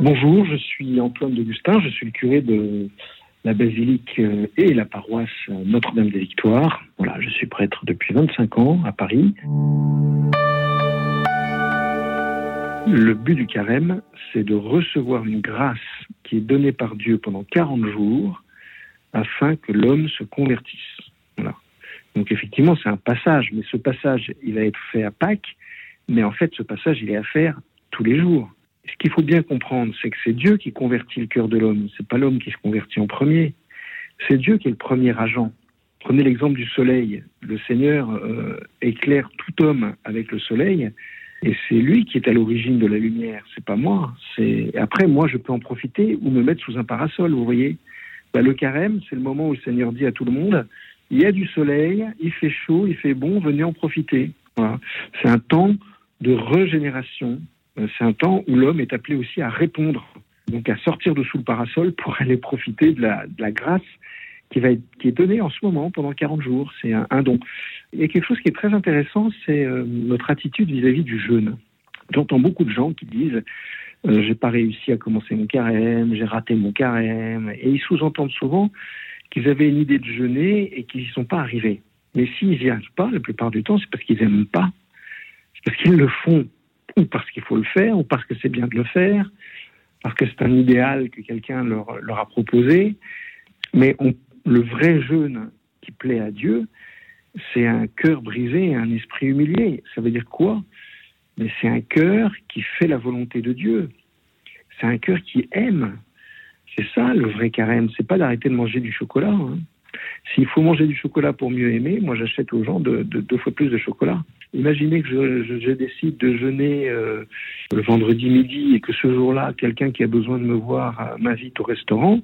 Bonjour, je suis Antoine d'Augustin, je suis le curé de la basilique euh, et la paroisse Notre-Dame des Victoires. Voilà, je suis prêtre depuis 25 ans à Paris. Le but du carême, c'est de recevoir une grâce qui est donnée par Dieu pendant 40 jours afin que l'homme se convertisse. Voilà. Donc effectivement, c'est un passage, mais ce passage, il va être fait à Pâques, mais en fait, ce passage, il est à faire tous les jours. Ce qu'il faut bien comprendre, c'est que c'est Dieu qui convertit le cœur de l'homme. C'est pas l'homme qui se convertit en premier. C'est Dieu qui est le premier agent. Prenez l'exemple du soleil. Le Seigneur euh, éclaire tout homme avec le soleil, et c'est lui qui est à l'origine de la lumière. C'est pas moi. C'est après moi, je peux en profiter ou me mettre sous un parasol. Vous voyez. Bah, le carême, c'est le moment où le Seigneur dit à tout le monde il y a du soleil, il fait chaud, il fait bon, venez en profiter. Voilà. C'est un temps de régénération. Euh, c'est un temps où l'homme est appelé aussi à répondre, donc à sortir de sous le parasol pour aller profiter de la, grâce qui, va qui est donnée en ce moment pendant 40 jours. C'est un, don. Il y a quelque chose qui est très intéressant, c'est euh, notre attitude vis-à-vis -vis du jeûne. J'entends beaucoup de gens qui disent euh, j'ai pas réussi à commencer mon carême, j'ai raté mon carême, et ils sous-entendent souvent qu'ils avaient une idée de jeûner et qu'ils n'y sont pas arrivés. Mais s'ils n'y arrivent pas, la plupart du temps, c'est parce qu'ils n'aiment pas. C'est parce qu'ils le font, ou parce qu'il faut le faire, ou parce que c'est bien de le faire, parce que c'est un idéal que quelqu'un leur, a proposé. Mais le vrai jeûne qui plaît à Dieu, c'est un cœur brisé et un esprit humilié. Ça veut dire quoi? Mais c'est un cœur qui fait la volonté de Dieu. C'est un cœur qui aime. C'est ça le vrai carême. C'est pas d'arrêter de manger du chocolat. Hein. S'il faut manger du chocolat pour mieux aimer, moi j'achète aux gens de, de, deux fois plus de chocolat. Imaginez que je, décide de jeûner euh, le vendredi midi et que ce jour-là, quelqu'un qui a besoin de me voir euh, m'invite au restaurant.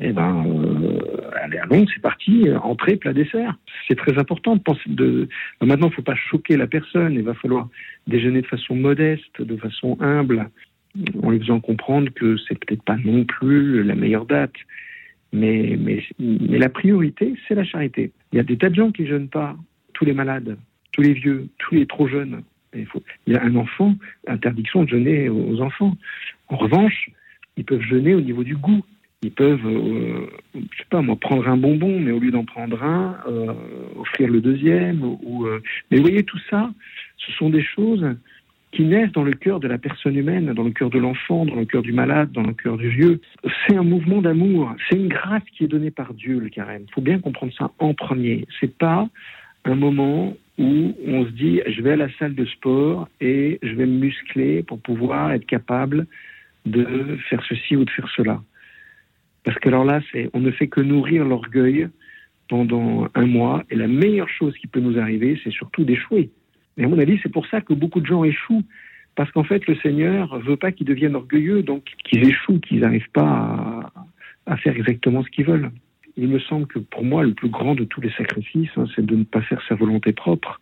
Eh ben, euh, allez, allons, c'est parti, entrée, plat, dessert. C'est très important de de. Maintenant, il ne faut pas choquer la personne. Il va falloir déjeuner de façon modeste, de façon humble, en lui faisant comprendre que c'est peut-être pas non plus la meilleure date. Mais, mais, mais la priorité, c'est la charité. Il y a des tas de gens qui ne jeûnent pas, tous les malades, tous les vieux, tous les trop jeunes. Il, y a un enfant, interdiction de jeûner aux enfants. En revanche, ils peuvent jeûner au niveau du goût. Ils peuvent, euh, je sais pas moi, prendre un bonbon, mais au lieu d'en prendre un, euh, offrir le deuxième. Euh, Mais vous voyez, tout ça, ce sont des choses qui naissent dans le cœur de la personne humaine, dans le cœur de l'enfant, dans le cœur du malade, dans le cœur du vieux. C'est un mouvement d'amour, c'est une grâce qui est donnée par Dieu, le carême. Il faut bien comprendre ça en premier. C'est pas un moment où on se dit je vais à la salle de sport et je vais me muscler pour pouvoir être capable de faire ceci ou de faire cela. Parce que alors là, on ne fait que nourrir l'orgueil pendant un mois et la meilleure chose qui peut nous arriver, c'est surtout d'échouer. Et à mon avis, c'est pour ça que beaucoup de gens échouent. Parce qu'en fait, le Seigneur veut pas qu'ils deviennent orgueilleux, donc qu'ils échouent, qu'ils n'arrivent pas à, faire exactement ce qu'ils veulent. Il me semble que pour moi, le plus grand de tous les sacrifices, hein, c'est de ne pas faire sa volonté propre.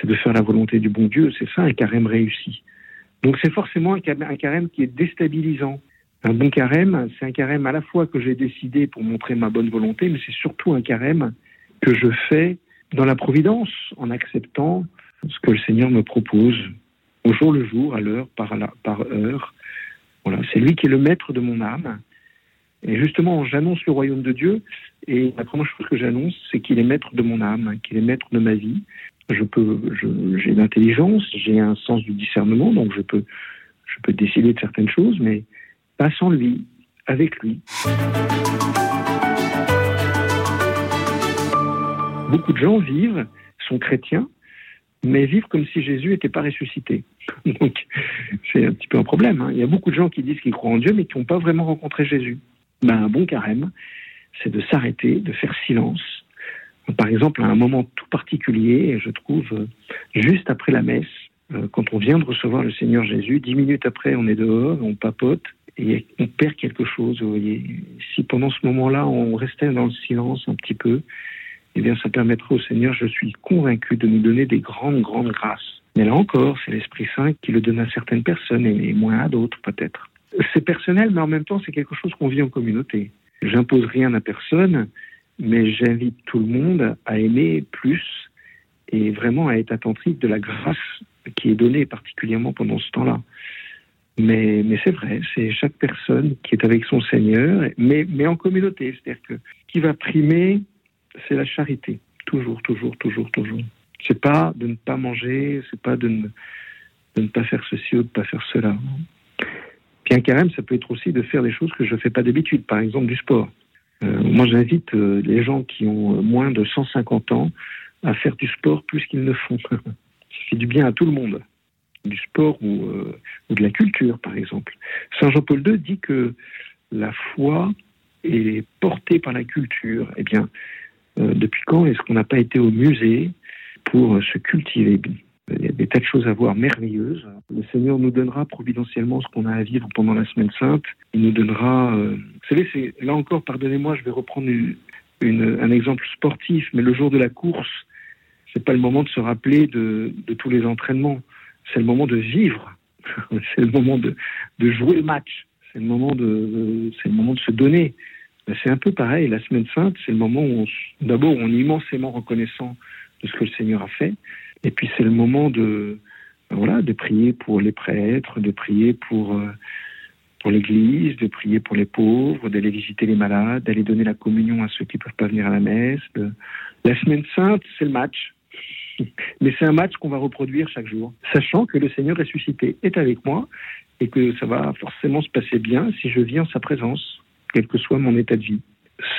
C'est de faire la volonté du bon Dieu. C'est ça un carême réussi. Donc c'est forcément un carême qui est déstabilisant. Un bon carême, c'est un carême à la fois que j'ai décidé pour montrer ma bonne volonté, mais c'est surtout un carême que je fais dans la providence, en acceptant ce que le Seigneur me propose au jour le jour, à l'heure, par, par heure. Voilà, c'est lui qui est le maître de mon âme. Et justement, j'annonce le royaume de Dieu, et la première chose que j'annonce, c'est qu'il est maître de mon âme, qu'il est maître de ma vie. Je peux, j'ai l'intelligence, j'ai un sens du discernement, donc je peux, je peux décider de certaines choses, mais pas sans lui, avec lui. Beaucoup de gens vivent, sont chrétiens, mais vivent comme si Jésus n'était pas ressuscité. Donc, c'est un petit peu un problème. Hein. Il y a beaucoup de gens qui disent qu'ils croient en Dieu, mais qui n'ont pas vraiment rencontré Jésus. Un bon carême, c'est de s'arrêter, de faire silence. Par exemple, à un moment tout particulier, je trouve, juste après la messe, euh, quand on vient de recevoir le Seigneur Jésus, dix minutes après, on est dehors, on papote, et on perd quelque chose, vous voyez. Si pendant ce moment-là, on restait dans le silence un petit peu, eh bien, ça permettra au Seigneur, je suis convaincu, de nous donner des grandes, grandes grâces. Mais là encore, c'est l'Esprit Saint qui le donne à certaines personnes et moins à d'autres, peut-être. C'est personnel, mais en même temps, c'est quelque chose qu'on vit en communauté. J'impose rien à personne, mais j'invite tout le monde à aimer plus et vraiment à être attentif de la grâce qui est donnée, particulièrement pendant ce temps-là. Mais, c'est vrai, c'est chaque personne qui est avec son Seigneur, mais, mais en communauté. C'est-à-dire que ce qui va primer, c'est la charité. Toujours, toujours, toujours, toujours. C'est pas de ne pas manger, c'est pas de ne, de ne pas faire ceci ou de ne pas faire cela. Puis un carême, ça peut être aussi de faire des choses que je ne fais pas d'habitude, par exemple du sport. Euh, moi, j'invite euh, les gens qui ont moins de 150 ans à faire du sport plus qu'ils ne font. ça fait du bien à tout le monde. Du sport ou, euh, ou de la culture, par exemple. Saint Jean-Paul II dit que la foi est portée par la culture. Eh bien, euh, depuis quand est-ce qu'on n'a pas été au musée pour se cultiver? Il y a des tas de choses à voir merveilleuses. Le Seigneur nous donnera providentiellement ce qu'on a à vivre pendant la semaine sainte. Il nous donnera. Euh, vous savez, c'est là encore, pardonnez-moi, je vais reprendre une, une, un exemple sportif, mais le jour de la course, c'est pas le moment de se rappeler de, de tous les entraînements. C'est le moment de vivre. c'est le moment de, de, jouer le match. C'est le moment de, c'est le moment de se donner. C'est un peu pareil. La semaine sainte, c'est le moment où, d'abord, on est immensément reconnaissant de ce que le Seigneur a fait. Et puis c'est le moment de voilà de prier pour les prêtres, de prier pour euh, pour l'Église, de prier pour les pauvres, d'aller visiter les malades, d'aller donner la communion à ceux qui ne peuvent pas venir à la messe. La semaine sainte, c'est le match. Mais c'est un match qu'on va reproduire chaque jour, sachant que le Seigneur ressuscité est avec moi et que ça va forcément se passer bien si je vis en sa présence, quel que soit mon état de vie.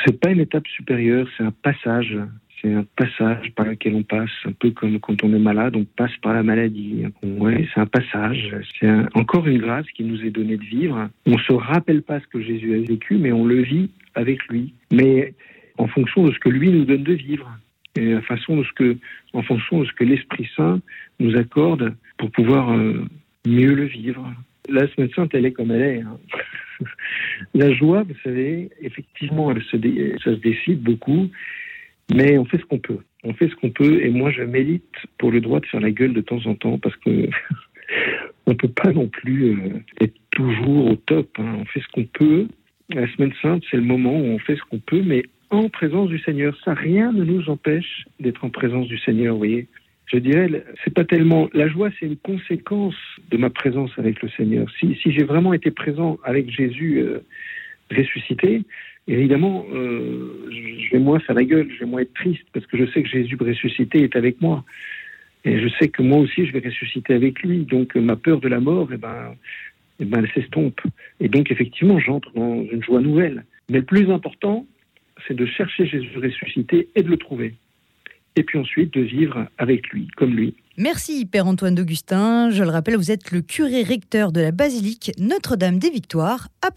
C'est pas une étape supérieure, c'est un passage c'est un passage par lequel on passe, un peu comme quand on est malade, on passe par la maladie. Ouais, c'est un passage. C'est encore une grâce qui nous est donnée de vivre. On se rappelle pas ce que Jésus a vécu, mais on le vit avec lui. Mais en fonction de ce que lui nous donne de vivre. Et façon de ce que, en fonction de ce que l'Esprit Saint nous accorde pour pouvoir euh, mieux le vivre. La semaine sainte, elle est comme elle est. Hein. la joie, vous savez, effectivement, ça se décide beaucoup. Mais on fait ce qu'on peut. On fait ce qu'on peut. Et moi, je mérite pour le droit de faire la gueule de temps en temps parce que on peut pas non plus euh, être toujours au top. Hein. On fait ce qu'on peut. La semaine sainte, c'est le moment où on fait ce qu'on peut, mais en présence du Seigneur. Ça, rien ne nous empêche d'être en présence du Seigneur, vous voyez. Je dirais, c'est pas tellement la joie, c'est une conséquence de ma présence avec le Seigneur. Si, si j'ai vraiment été présent avec Jésus euh, ressuscité, évidemment, euh, je vais moins faire la gueule, je vais moins être triste, parce que je sais que Jésus ressuscité est avec moi. Et je sais que moi aussi, je vais ressusciter avec lui. Donc, ma peur de la mort, eh ben, eh ben, elle s'estompe. Et donc, effectivement, j'entre dans une joie nouvelle. Mais le plus important, c'est de chercher Jésus ressuscité et de le trouver. Et puis ensuite, de vivre avec lui, comme lui. Merci, Père Antoine d'Augustin. Je le rappelle, vous êtes le curé recteur de la basilique Notre-Dame des Victoires à Paris.